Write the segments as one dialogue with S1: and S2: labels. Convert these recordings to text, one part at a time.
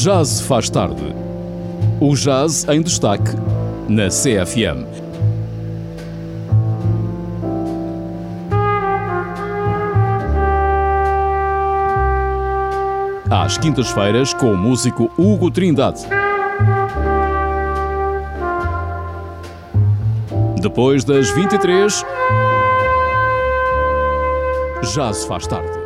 S1: Já se faz tarde. O jazz em destaque na CFM. Às quintas-feiras com o músico Hugo Trindade. Depois das 23, já se faz tarde.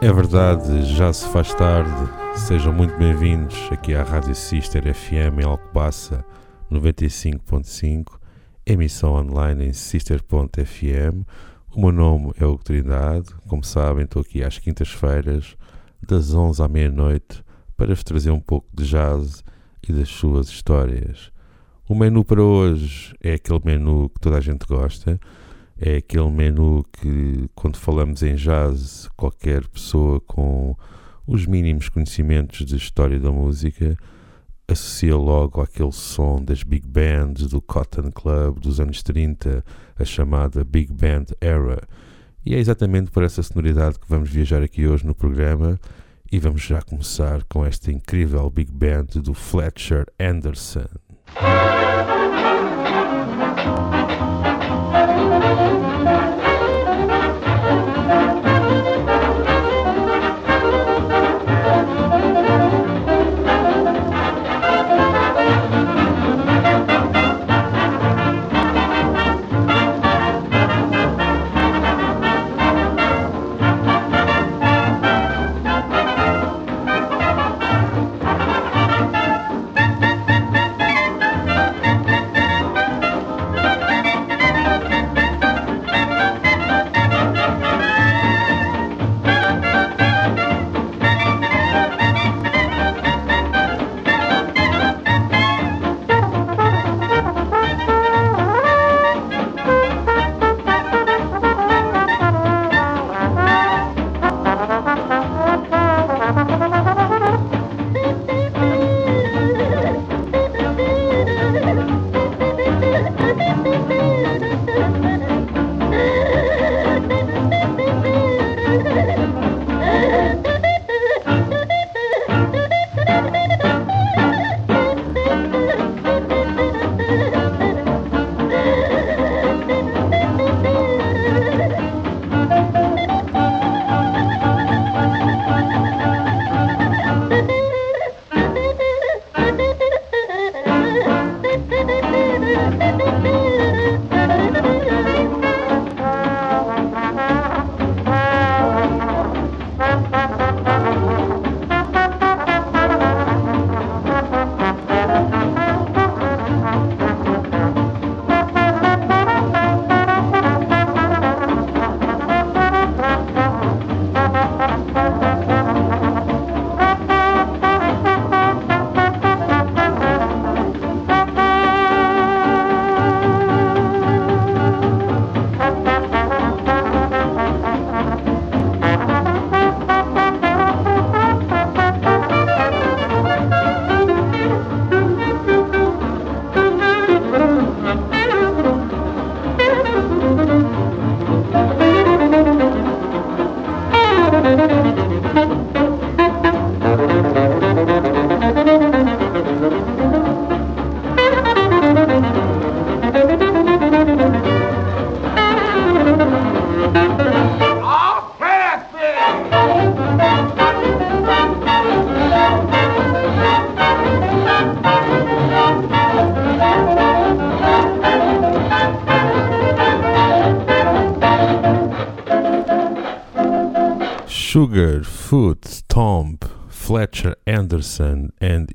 S2: É verdade, já se faz tarde. Sejam muito bem-vindos aqui à Rádio Sister FM em Alcobaça 95.5, emissão online em sister.fm. O meu nome é Hugo Trindade. Como sabem, estou aqui às quintas-feiras, das 11 à meia-noite, para vos trazer um pouco de jazz e das suas histórias. O menu para hoje é aquele menu que toda a gente gosta. É aquele menu que, quando falamos em jazz, qualquer pessoa com os mínimos conhecimentos de história da música associa logo àquele som das big bands do Cotton Club dos anos 30, a chamada Big Band Era. E é exatamente por essa sonoridade que vamos viajar aqui hoje no programa e vamos já começar com esta incrível big band do Fletcher Anderson.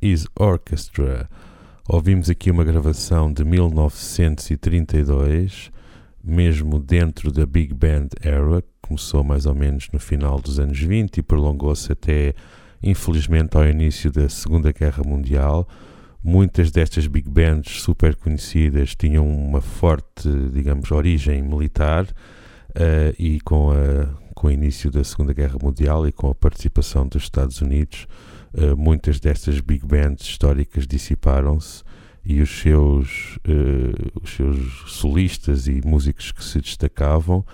S2: His Orchestra. Ouvimos aqui uma gravação de 1932, mesmo dentro da Big Band Era, que começou mais ou menos no final dos anos 20 e prolongou-se até, infelizmente, ao início da Segunda Guerra Mundial. Muitas destas big bands super conhecidas tinham uma forte, digamos, origem militar uh, e com a com o início da Segunda Guerra Mundial e com a participação dos Estados Unidos, uh, muitas destas big bands históricas dissiparam-se e os seus, uh, os seus solistas e músicos que se destacavam,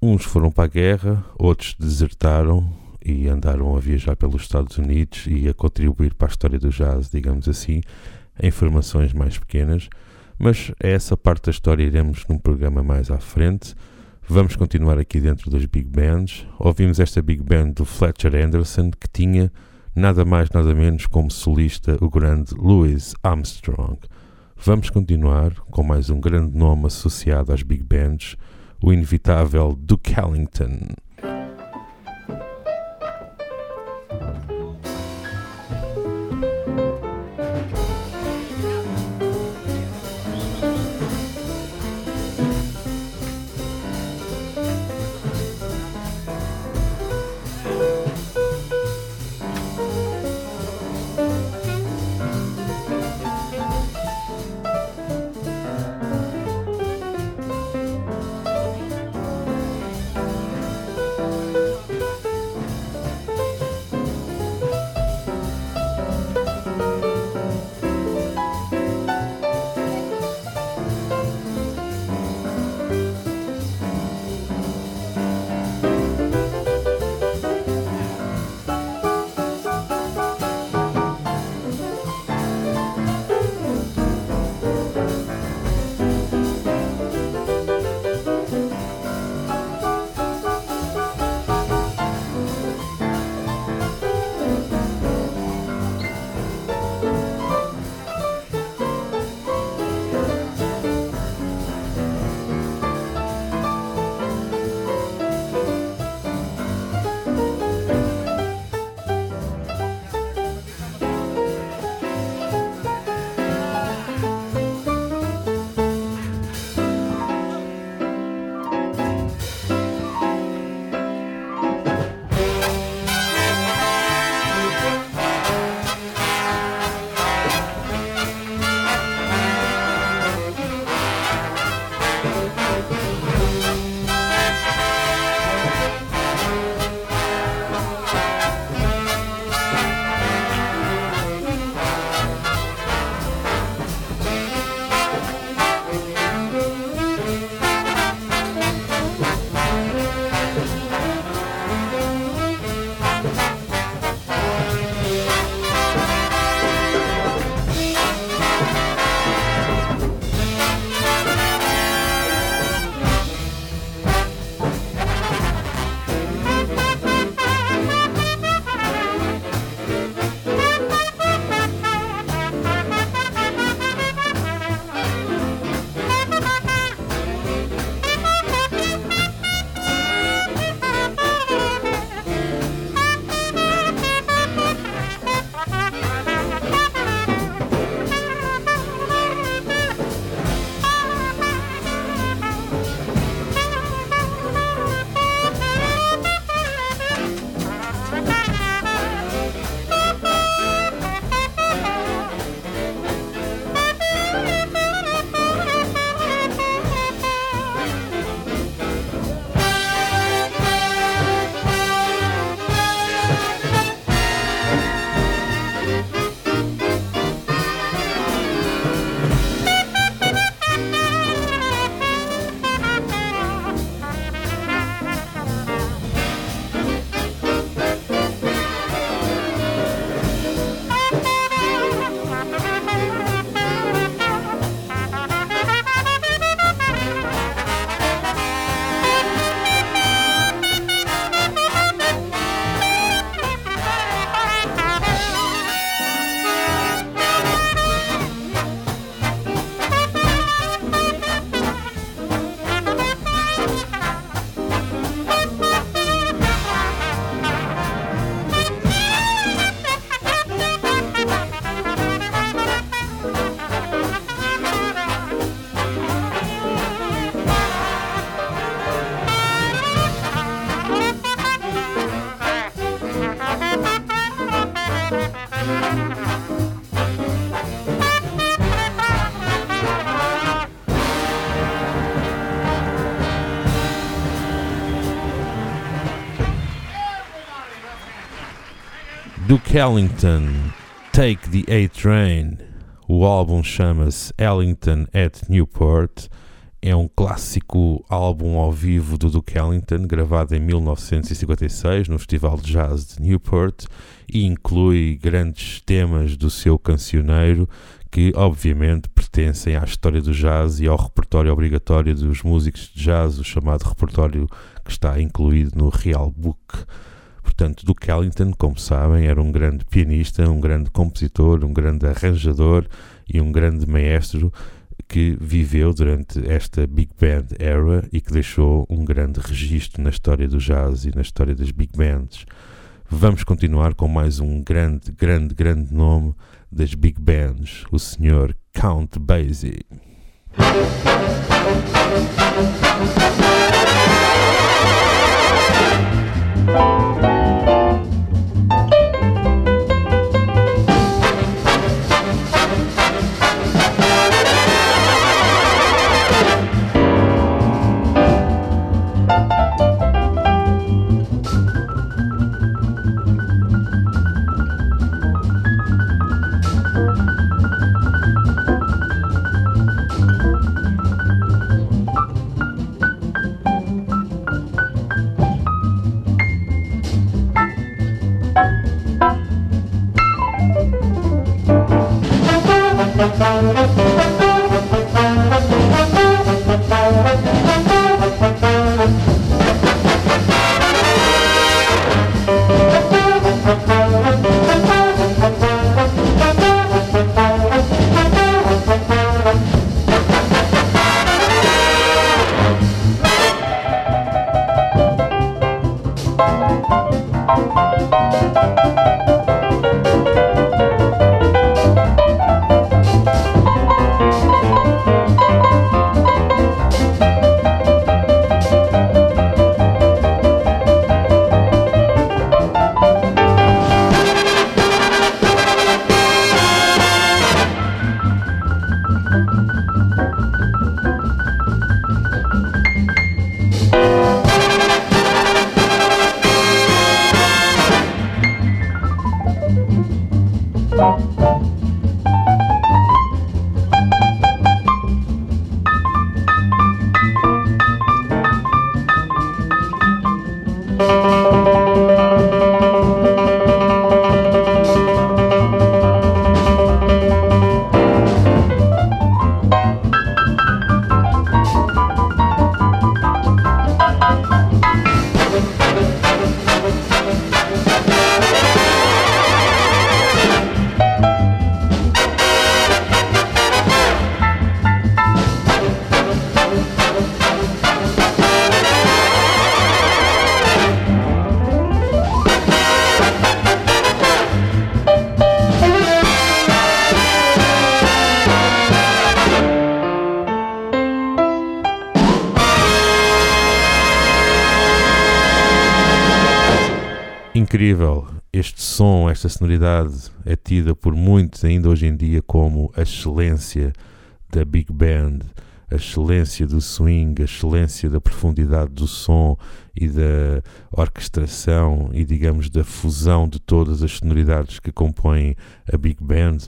S2: uns foram para a guerra, outros desertaram, e andaram a viajar pelos Estados Unidos e a contribuir para a história do jazz, digamos assim, em formações mais pequenas. Mas essa parte da história iremos num programa mais à frente. Vamos continuar aqui dentro das big bands. Ouvimos esta big band do Fletcher Anderson que tinha nada mais nada menos como solista o grande Louis Armstrong. Vamos continuar com mais um grande nome associado às big bands, o inevitável Duke Ellington. Ellington, Take the A Train. O álbum chama-se Ellington at Newport é um clássico álbum ao vivo do Duke Ellington, gravado em 1956 no Festival de Jazz de Newport e inclui grandes temas do seu cancioneiro que, obviamente, pertencem à história do jazz e ao repertório obrigatório dos músicos de jazz, o chamado repertório que está incluído no Real Book. Portanto, Duke Ellington, como sabem, era um grande pianista, um grande compositor, um grande arranjador e um grande maestro que viveu durante esta Big Band era e que deixou um grande registro na história do jazz e na história das big bands. Vamos continuar com mais um grande, grande, grande nome das big bands, o Sr. Count Basie. Incrível. Esta sonoridade é tida por muitos ainda hoje em dia como a excelência da big band, a excelência do swing, a excelência da profundidade do som e da orquestração e, digamos, da fusão de todas as sonoridades que compõem a big band.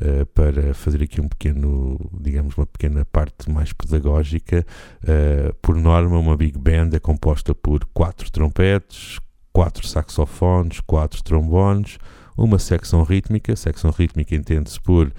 S2: Uh, para fazer aqui um pequeno, digamos, uma pequena parte mais pedagógica, uh, por norma, uma big band é composta por quatro trompetes, quatro saxofones, quatro trombones, uma secção rítmica. Secção rítmica entende-se por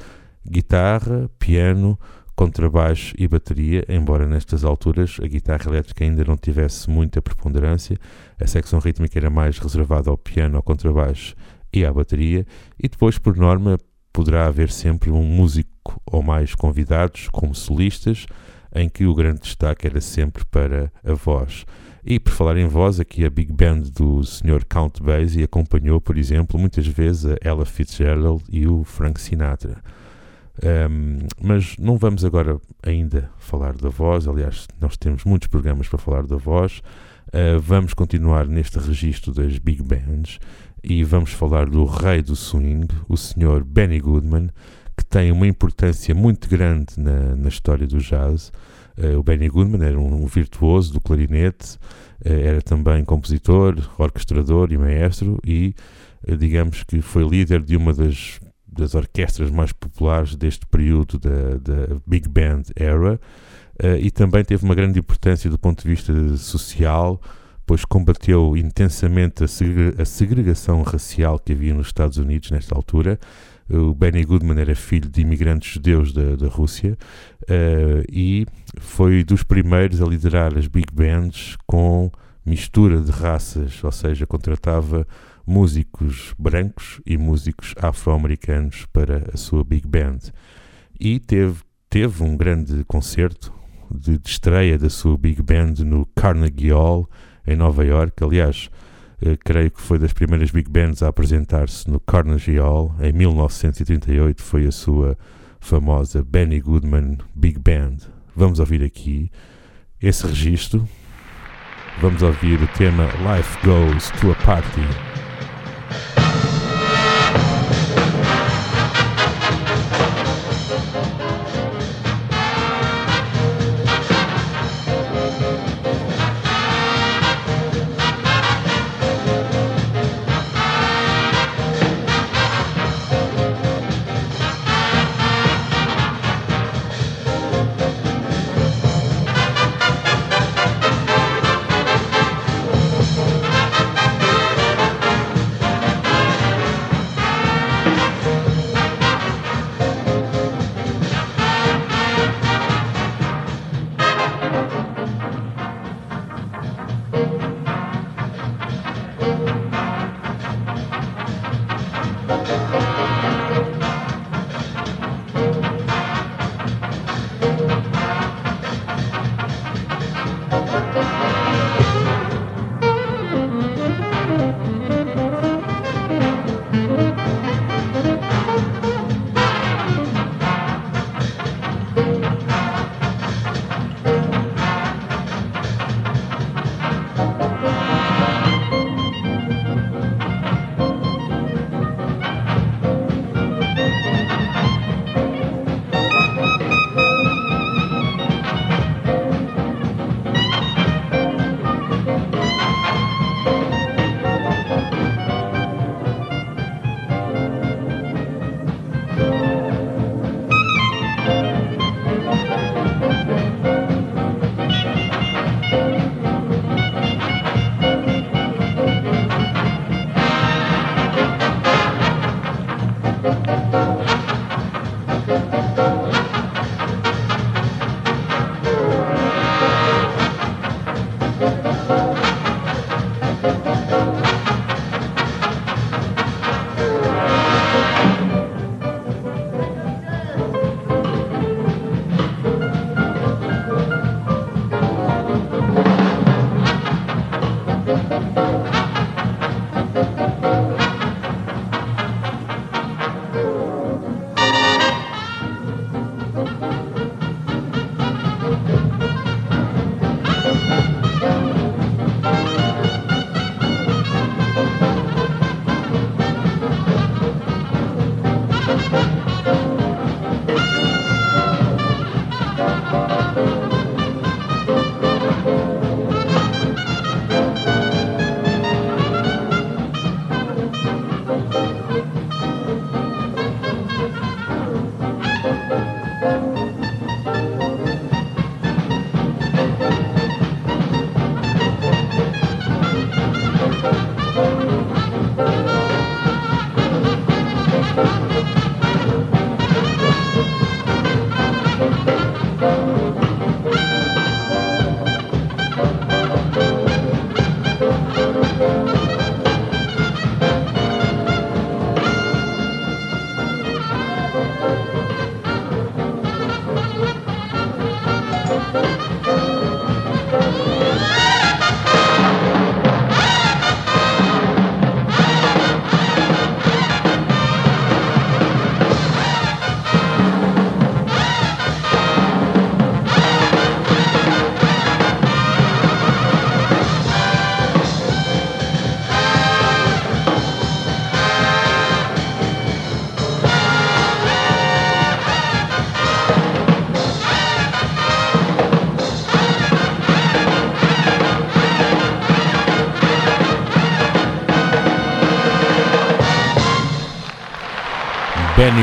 S2: guitarra, piano, contrabaixo e bateria, embora nestas alturas a guitarra elétrica ainda não tivesse muita preponderância. A secção rítmica era mais reservada ao piano, ao contrabaixo e à bateria. E depois, por norma, poderá haver sempre um músico ou mais convidados como solistas, em que o grande destaque era sempre para a voz. E por falar em voz, aqui a Big Band do Sr. Count Basie acompanhou, por exemplo, muitas vezes a Ella Fitzgerald e o Frank Sinatra. Um, mas não vamos agora ainda falar da voz, aliás, nós temos muitos programas para falar da voz. Uh, vamos continuar neste registro das Big Bands e vamos falar do rei do swing, o Sr. Benny Goodman, que tem uma importância muito grande na, na história do jazz. Uh, o Benny Goodman era um, virtuoso do clarinete, uh, era também compositor, orquestrador e maestro e, uh, digamos que foi líder de uma das, das orquestras mais populares deste período da, da Big Band Era. e também teve uma grande importância do ponto de vista social, pois combateu intensamente a segregação racial que havia nos Estados Unidos nesta altura. O Benny Goodman era filho de imigrantes judeus da, da Rússia uh, e foi dos primeiros a liderar as big bands com mistura de raças, ou seja, contratava músicos brancos e músicos afro-americanos para a sua big band. E teve, teve um grande concerto de, de estreia da sua big band no Carnegie Hall, em Nova York. Aliás, eh, creio que foi das primeiras big bands a apresentar-se no Carnegie Hall. Em 1938 foi a sua famosa Benny Goodman Big Band. Vamos ouvir aqui esse registro. Vamos ouvir o tema Life Goes to a Party.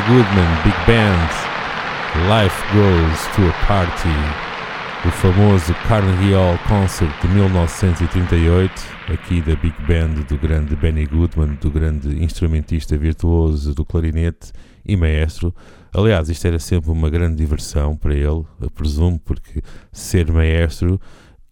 S2: Goodman, Big Band, Life Goes to a Party. o famoso Carnegie Hall Concert de 1938, aqui da Big Band do grande Benny Goodman, do grande instrumentista virtuoso do clarinete e maestro. Aliás, isto era sempre uma grande diversão para ele, eu presumo, porque ser maestro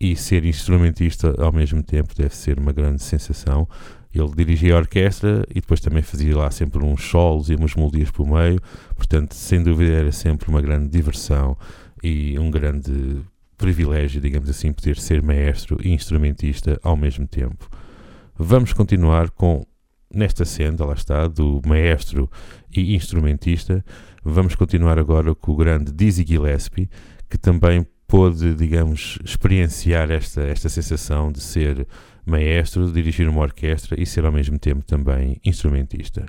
S2: e ser instrumentista ao mesmo tempo deve ser uma grande sensação. Ele dirigia a orquestra e depois também fazia lá sempre uns solos e umas melodias por meio, portanto, sem dúvida, era sempre uma grande diversão e um grande privilégio, digamos assim, poder ser maestro e instrumentista ao mesmo tempo. Vamos continuar com, nesta senda, lá está, do maestro e instrumentista, vamos continuar agora com o grande Dizzy Gillespie, que também pôde, digamos, experienciar esta, esta sensação de ser maestro, dirigir uma orquestra e ser ao mesmo tempo também instrumentista.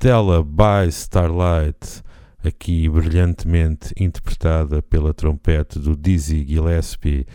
S2: Stella by Starlight, aqui brilhantemente interpretada pela trompete do Dizzy Gillespie.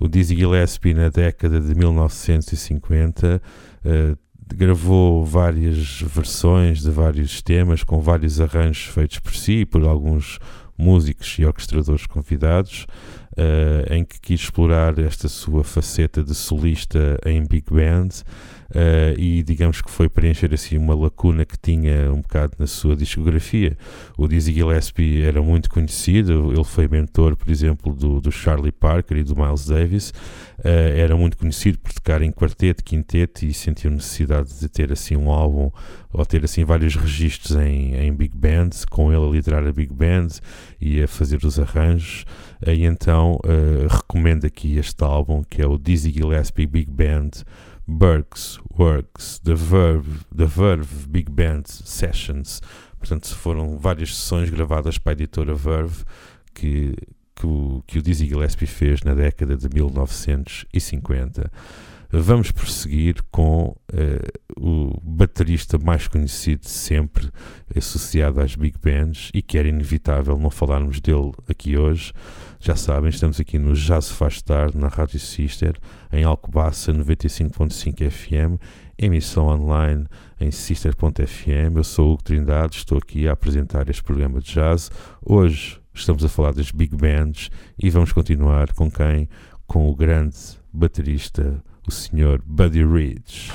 S2: O Dizzy Gillespie, na década de 1950, uh, gravou várias versões de vários temas com vários arranjos feitos por si e por alguns músicos e orquestradores convidados, uh, em que quis explorar esta sua faceta de solista em big band uh, e digamos que foi preencher assim uma lacuna que tinha um bocado na sua discografia. O Dizzy Gillespie era muito conhecido, ele foi mentor, por exemplo, do, do Charlie Parker e do Miles Davis, uh, era muito conhecido por tocar em quarteto, quinteto e sentiu necessidade de ter assim um álbum ou ter assim vários registros em, em big band, com ele a liderar a big band e a fazer os arranjos. Uh, e então uh, recomendo aqui este álbum que é o Dizzy Gillespie Big Band Burks Works, The Verve, The Verve Big Band Sessions. Portanto, foram várias sessões gravadas para a editora Verve que, que, o, que o Dizzy Gillespie fez na década de 1950. Vamos prosseguir com uh, o baterista mais conhecido sempre, associado às big bands, e que era inevitável não falarmos dele aqui hoje. Já sabem, estamos aqui no Já se faz tarde, na Rádio Sister, em Alcobaça 95.5 FM, emissão online em sister.fm. Eu sou o Hugo Trindade, estou aqui a apresentar este programa de jazz. Hoje estamos a falar das big bands e vamos continuar com quem? Com o grande baterista, o Sr. Buddy Rich.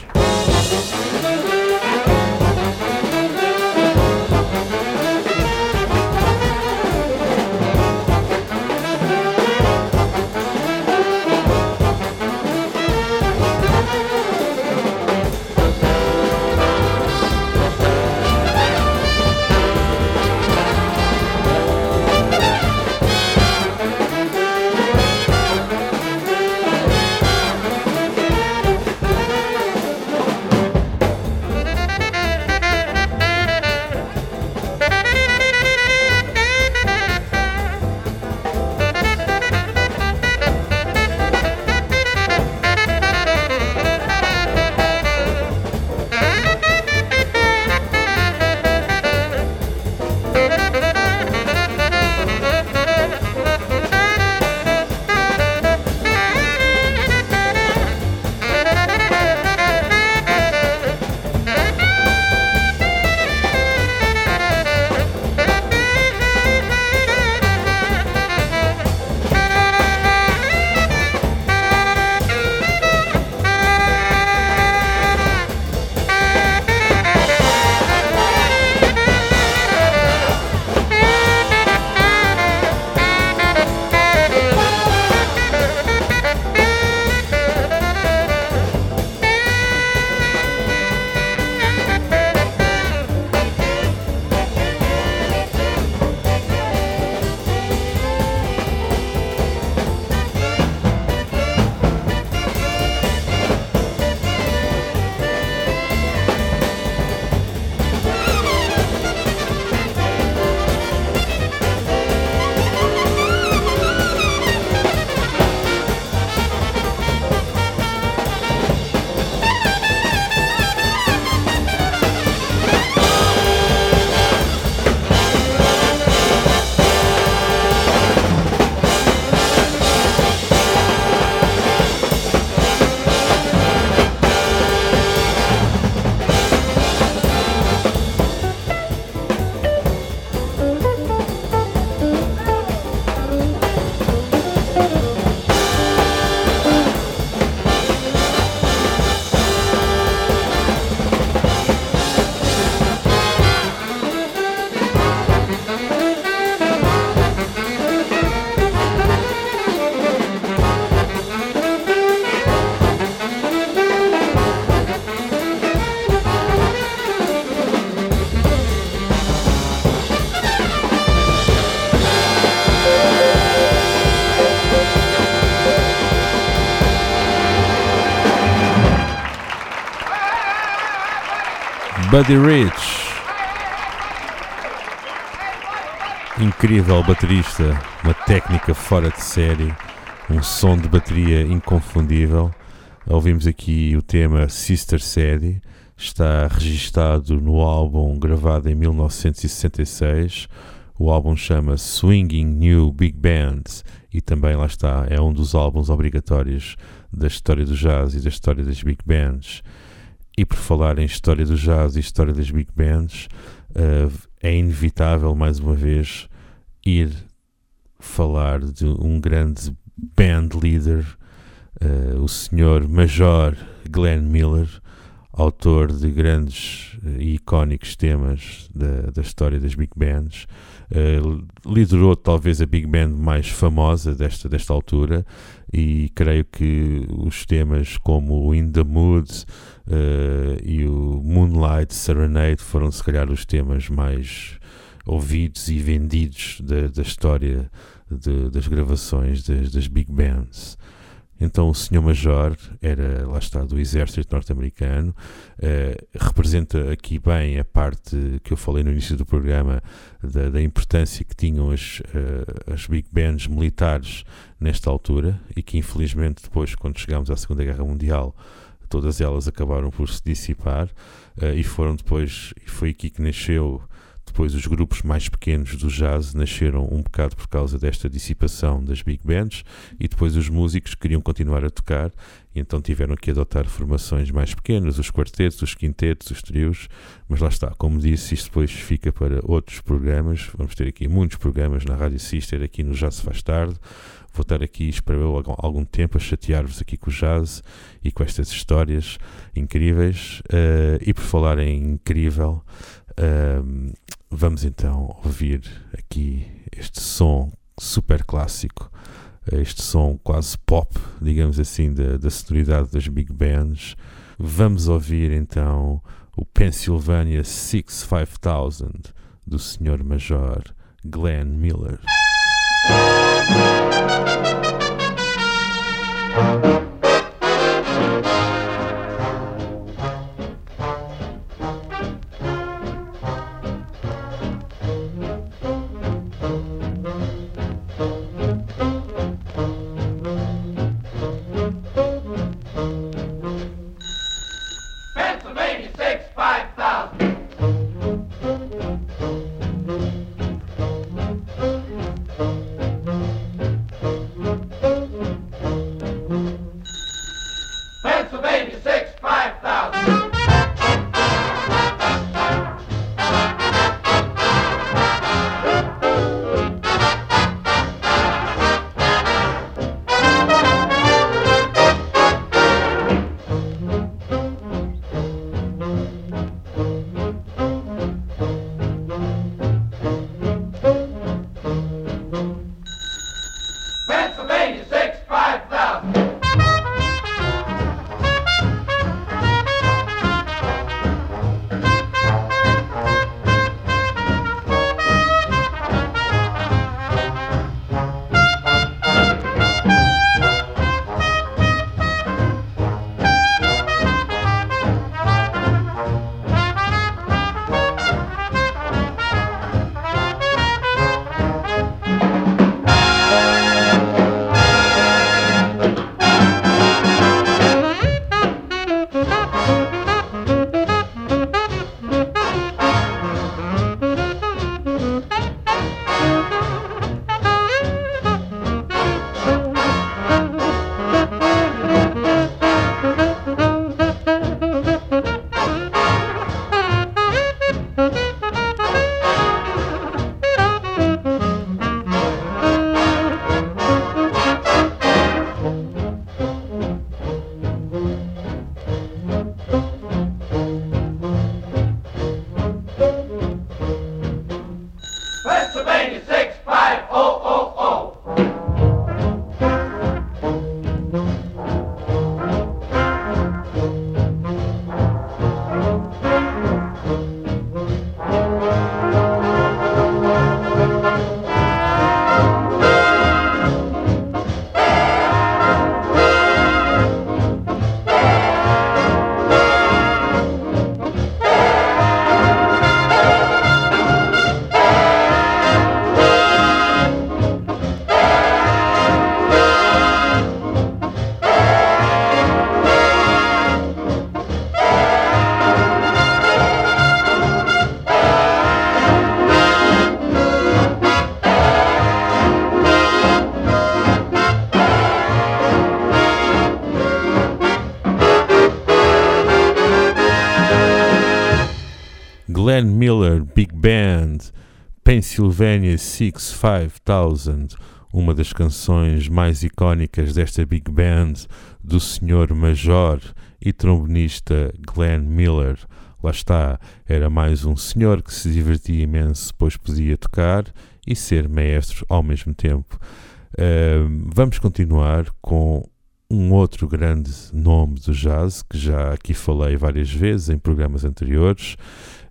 S2: Buddy Rich. Incrível baterista, uma técnica fora de série, um som de bateria inconfundível. Ouvimos aqui o tema Sister Sadie, está registado no álbum gravado em 1966, O álbum chama Swinging New Big Bands e também lá está, é um dos álbuns obrigatórios da história do jazz e da história das big bands. E por falar em história do jazz e história das big bands, uh, é inevitável mais uma vez ir falar de um grande band leader, uh, o senhor Major Glenn Miller, autor de grandes e icónicos temas da, da história das big bands. Uh, liderou talvez a big band mais famosa desta, desta altura e creio que os temas como In the Mood uh, e o Moonlight Serenade foram se calhar os temas mais ouvidos e vendidos da, da história de, das gravações das, das big bands. Então o senhor Major era, lá está, do exército norte-americano, uh, representa aqui bem a parte que eu falei no início do programa da, da importância que tinham as, uh, as big bands militares nesta altura e que infelizmente depois, quando chegámos à Segunda Guerra Mundial, todas elas acabaram por se dissipar uh, e foram depois, foi aqui que nasceu depois, os grupos mais pequenos do jazz nasceram um bocado por causa desta dissipação das big bands, e depois os músicos queriam continuar a tocar, e então tiveram que adotar formações mais pequenas, os quartetos, os quintetos, os trios. Mas lá está, como disse, isto depois fica para outros programas. Vamos ter aqui muitos programas na Rádio Sister, aqui no Se Faz Tarde. Vou estar aqui, espero eu, algum tempo a chatear-vos aqui com o jazz e com estas histórias incríveis. Uh, e por falar em incrível. Uh, Vamos então ouvir aqui este som super clássico, este som quase pop, digamos assim, da, da sonoridade das big bands. Vamos ouvir então o Pennsylvania 65000 do Sr. Major Glenn Miller. Música Glenn Miller Big Band, Pennsylvania 65000, uma das canções mais icónicas desta Big Band do Sr. Major e trombonista Glenn Miller. Lá está, era mais um senhor que se divertia imenso, pois podia tocar e ser maestro ao mesmo tempo. Uh, vamos continuar com um outro grande nome do jazz, que já aqui falei várias vezes em programas anteriores,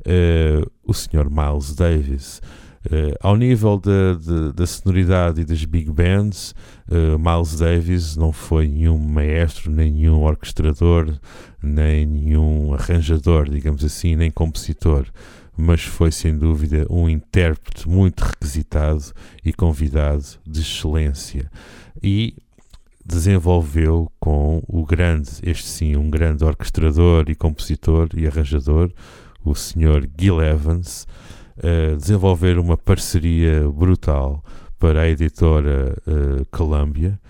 S2: uh, o Sr. Miles Davis. Uh, ao nível da, da, da, sonoridade e das big bands, uh, Miles Davis não foi nenhum maestro, nem nenhum orquestrador, nem nenhum arranjador, digamos assim, nem compositor, mas foi sem dúvida um intérprete muito requisitado e convidado de excelência. E desenvolveu com o grande, este sim, um grande orquestrador e compositor e arranjador, o Sr. Gil Evans, uh, desenvolver uma parceria brutal para a editora uh, Columbia.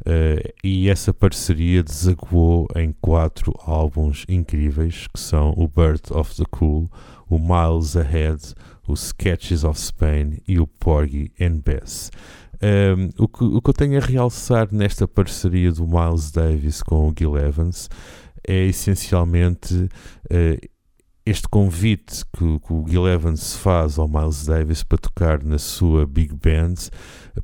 S2: Uh, e essa parceria desaguou em quatro álbuns incríveis que são o Birth of the Cool, o Miles Ahead, o Sketches of Spain e o Porgy and Bess. Um, o, que, o que eu tenho a realçar nesta parceria do Miles Davis com o Gil Evans é essencialmente uh, este convite que, que, o Gil Evans faz ao Miles Davis para tocar na sua big band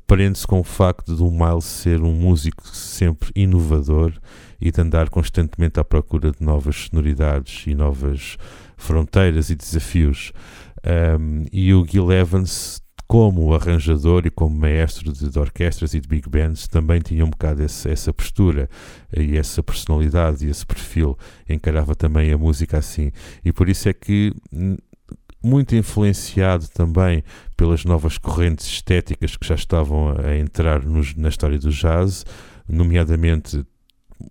S2: prende-se com o facto de o Miles ser um músico sempre inovador e de andar constantemente à procura de novas sonoridades e novas fronteiras e desafios. Um, e o Gil Evans como arranjador e como maestro de, de, orquestras e de big bands, também tinha um bocado esse, essa postura e essa personalidade e esse perfil, encarava também a música assim. E por isso é que, muito influenciado também pelas novas correntes estéticas que já estavam a entrar nos, na história do jazz, nomeadamente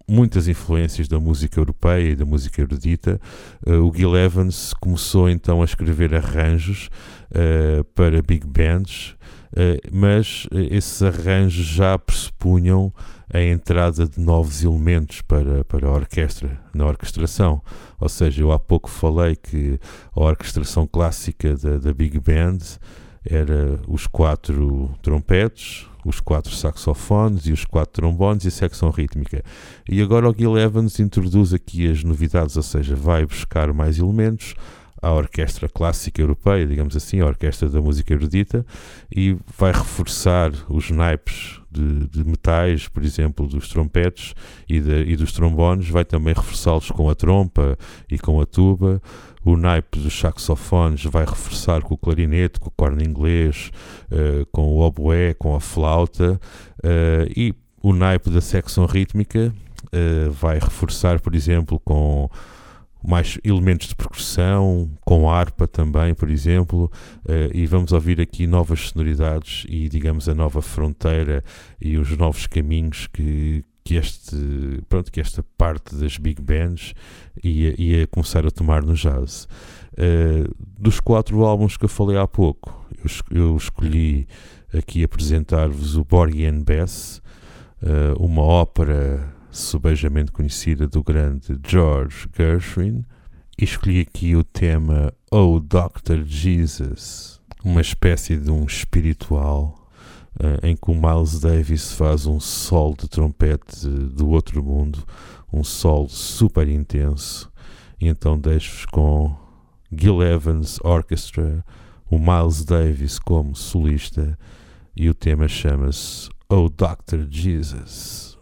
S2: muitas influências da música europeia e da música erudita, uh, o Gil Evans começou então a escrever arranjos uh, para big bands, uh, mas esses arranjos já pressupunham a entrada de novos elementos para, para a orquestra, na orquestração. Ou seja, eu há pouco falei que a orquestração clássica da, da Big Band era os quatro trompetes, os quatro saxofones e os quatro trombones e a secção rítmica. E agora o Gil Evans introduz aqui as novidades, ou seja, vai buscar mais elementos à orquestra clássica europeia, digamos assim, a orquestra da música erudita, e vai reforçar os naipes de, de metais, por exemplo, dos trompetes e, de, e dos trombones, vai também reforçá-los com a trompa e com a tuba o naipe dos saxofones vai reforçar com o clarinete, com o corno inglês, uh, com o oboé, com a flauta uh, e o naipe da secção rítmica uh, vai reforçar, por exemplo, com mais elementos de percussão, com harpa também, por exemplo, e vamos ouvir aqui novas sonoridades e, digamos, a nova fronteira e os novos caminhos que, que, este, pronto, que esta parte das big bands ia, ia começar a tomar no jazz. Uh, dos quatro álbuns que eu falei há pouco, eu, eu escolhi aqui apresentar-vos o Borgie and Bess, uh, uma ópera subejamente conhecida do grande George Gershwin, e escolhi aqui o tema Oh Dr. Jesus, uma espécie de um espiritual em que o Miles Davis faz um solo de trompete do outro mundo, um solo super intenso. E então deixo-vos com Gil Evans Orchestra, o Miles Davis como solista, e o tema chama-se Oh Dr. Jesus.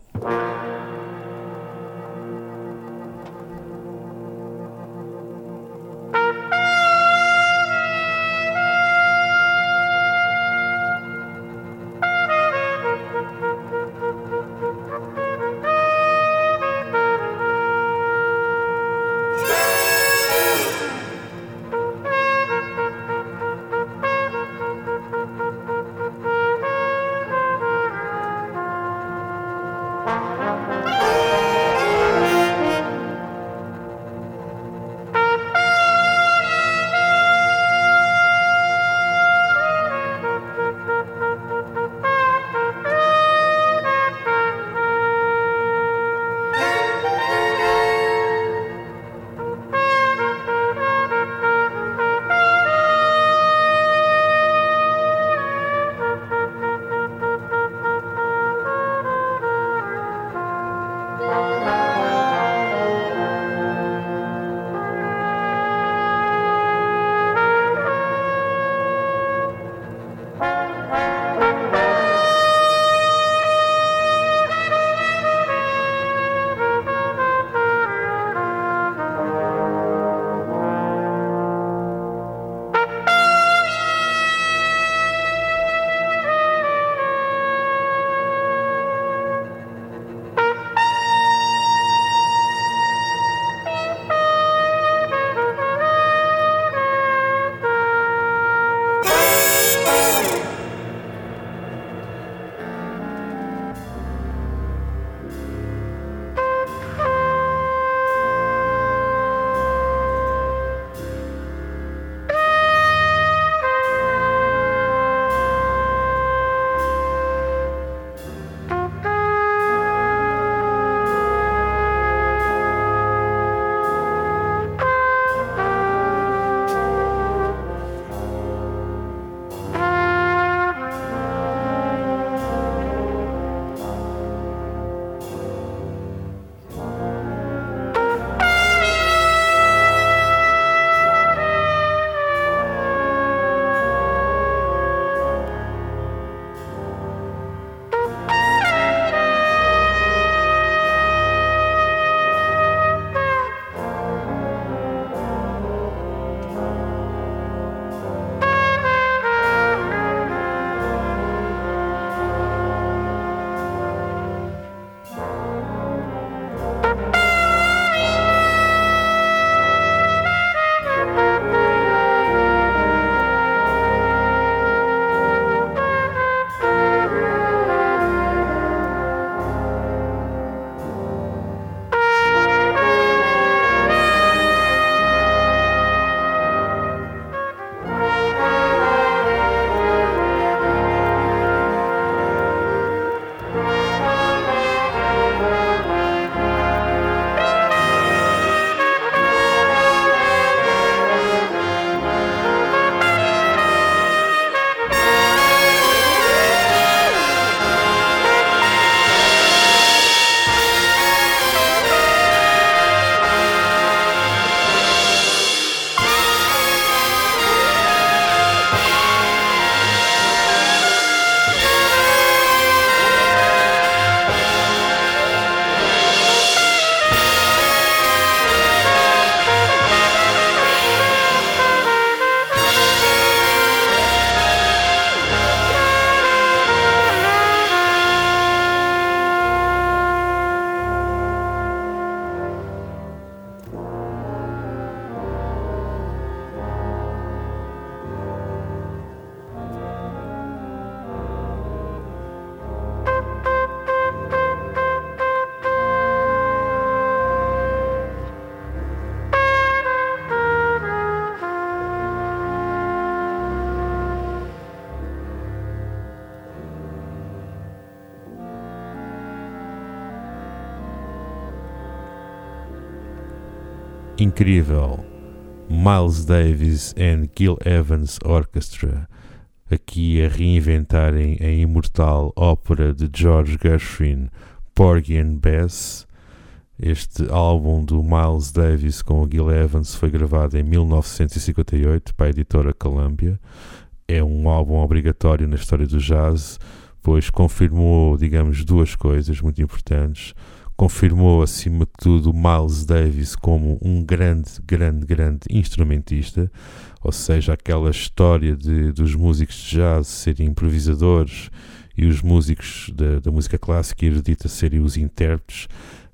S2: Incrível Miles Davis and Gil Evans Orchestra, aqui a reinventarem a imortal ópera de George Gershwin, Porgy and Bess. Este álbum do Miles Davis com o Gil Evans foi gravado em 1958 para a editora Columbia. É um álbum obrigatório na história do jazz, pois confirmou, digamos, duas coisas muito importantes confirmou acima de tudo Miles Davis como um grande, grande, grande instrumentista, ou seja, aquela história de, dos músicos de jazz serem improvisadores e os músicos da, da música clássica erudita serem os intérpretes,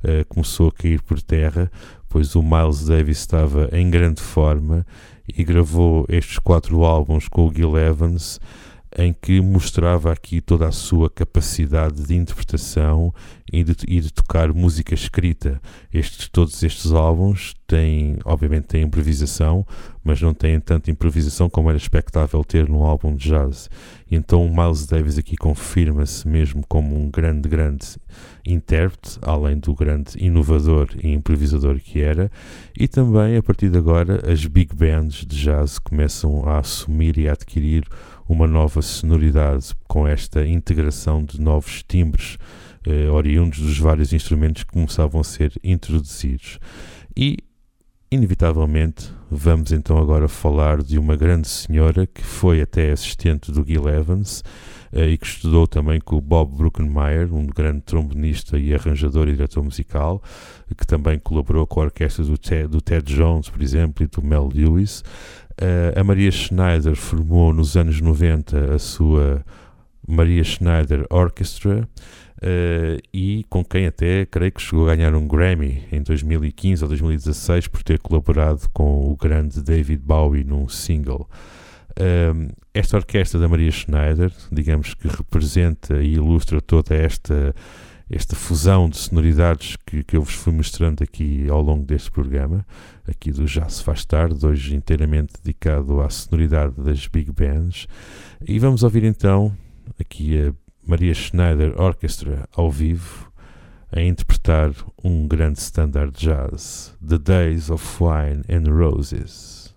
S2: uh, começou a cair por terra, pois o Miles Davis estava em grande forma e gravou estes quatro álbuns com o Gil Evans em que mostrava aqui toda a sua capacidade de interpretação e de, e de, tocar música escrita. Estes, todos estes álbuns têm, obviamente, têm improvisação, mas não têm tanta improvisação como era expectável ter num álbum de jazz. E então Miles Davis aqui confirma-se mesmo como um grande, grande intérprete, além do grande inovador e improvisador que era. E também, a partir de agora, as big bands de jazz começam a assumir e a adquirir uma nova sonoridade com esta integração de novos timbres eh, oriundos dos vários instrumentos que começavam a ser introduzidos. E, inevitavelmente, vamos então agora falar de uma grande senhora que foi até assistente do Gil Evans eh, e que estudou também com o Bob Bruckenmeyer, um grande trombonista e arranjador e diretor musical, que também colaborou com a orquestra do Ted, do Ted Jones, por exemplo, e do Mel Lewis. Uh, a Maria Schneider formou nos anos 90 a sua Maria Schneider Orchestra uh, e com quem até creio que chegou a ganhar um Grammy em 2015 ou 2016 por ter colaborado com o grande David Bowie num single. Uh, esta orquestra da Maria Schneider, digamos que representa e ilustra toda esta esta fusão de sonoridades que, que eu vos fui mostrando aqui ao longo deste programa, aqui do Já Se Faz Tarde, hoje inteiramente dedicado à sonoridade das big bands. E vamos ouvir então aqui a Maria Schneider Orchestra ao vivo a interpretar um grande standard jazz, The Days of Wine and Roses.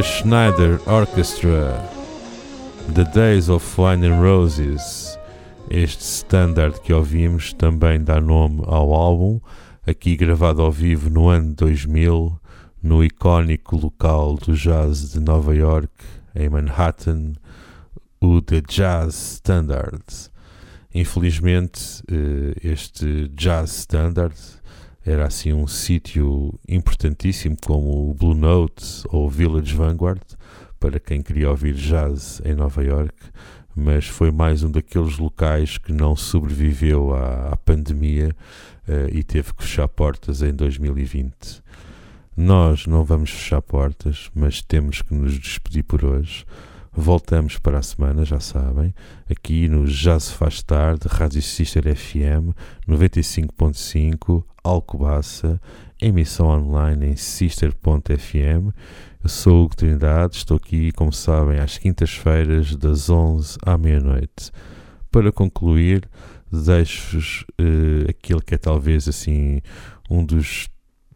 S2: Maria Schneider Orchestra, The Days of Wine and Roses. Este standard que ouvimos também dá nome ao álbum, aqui gravado ao vivo no ano 2000, no icónico local do jazz de Nova York, em Manhattan, o The Jazz Standard. Infelizmente, eh, este Jazz Standard era assim um sítio importantíssimo como o Blue Note ou Village Vanguard para quem queria ouvir jazz em Nova York, mas foi mais um daqueles locais que não sobreviveu à, à pandemia uh, e teve que fechar portas em 2020. Nós não vamos fechar portas, mas temos que nos despedir por hoje. Voltamos para a semana, já sabem, aqui no se faz tarde, Rádio Sister FM 95.5, Alcobaça, emissão online em sister.fm. Eu sou o Hugo Trindade, estou aqui, como sabem, às quintas-feiras, das 11 à meia-noite. Para concluir, deixo-vos uh, aquele que é talvez assim um dos,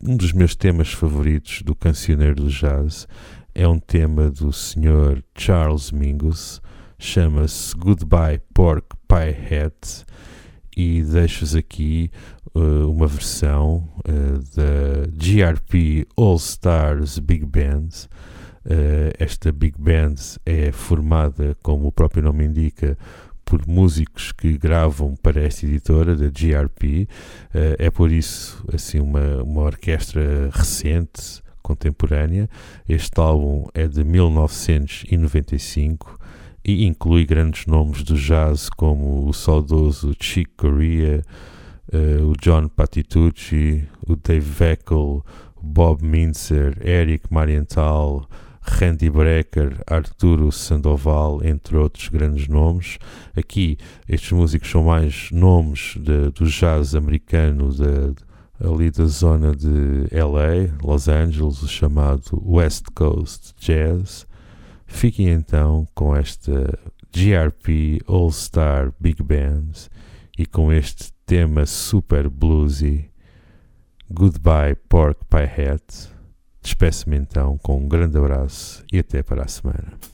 S2: um dos meus temas favoritos do cancioneiro do jazz é um tema do Sr. Charles Mingus, chama-se Goodbye Pork Pie Hat e deixo-vos aqui uh, uma versão uh, da GRP All Stars Big Band. Uh, esta Big Band é formada, como o próprio nome indica, por músicos que gravam para esta editora da GRP. é por isso assim uma, uma orquestra recente contemporânea. Este álbum é de 1995 e inclui grandes nomes do jazz como o saudoso Chick Corea, uh, o John Patitucci, o Dave Veckel, Bob Mintzer, Eric Marienthal, Randy Brecker, Arturo Sandoval, entre outros grandes nomes. Aqui, estes músicos são mais nomes de, do jazz americano, de, ali da zona de LA, Los Angeles, o chamado West Coast Jazz. Fiquem então com esta GRP All Star Big Band e com este tema super bluesy Goodbye Pork Pie Hat. Despeço-me então com um grande abraço e até para a semana.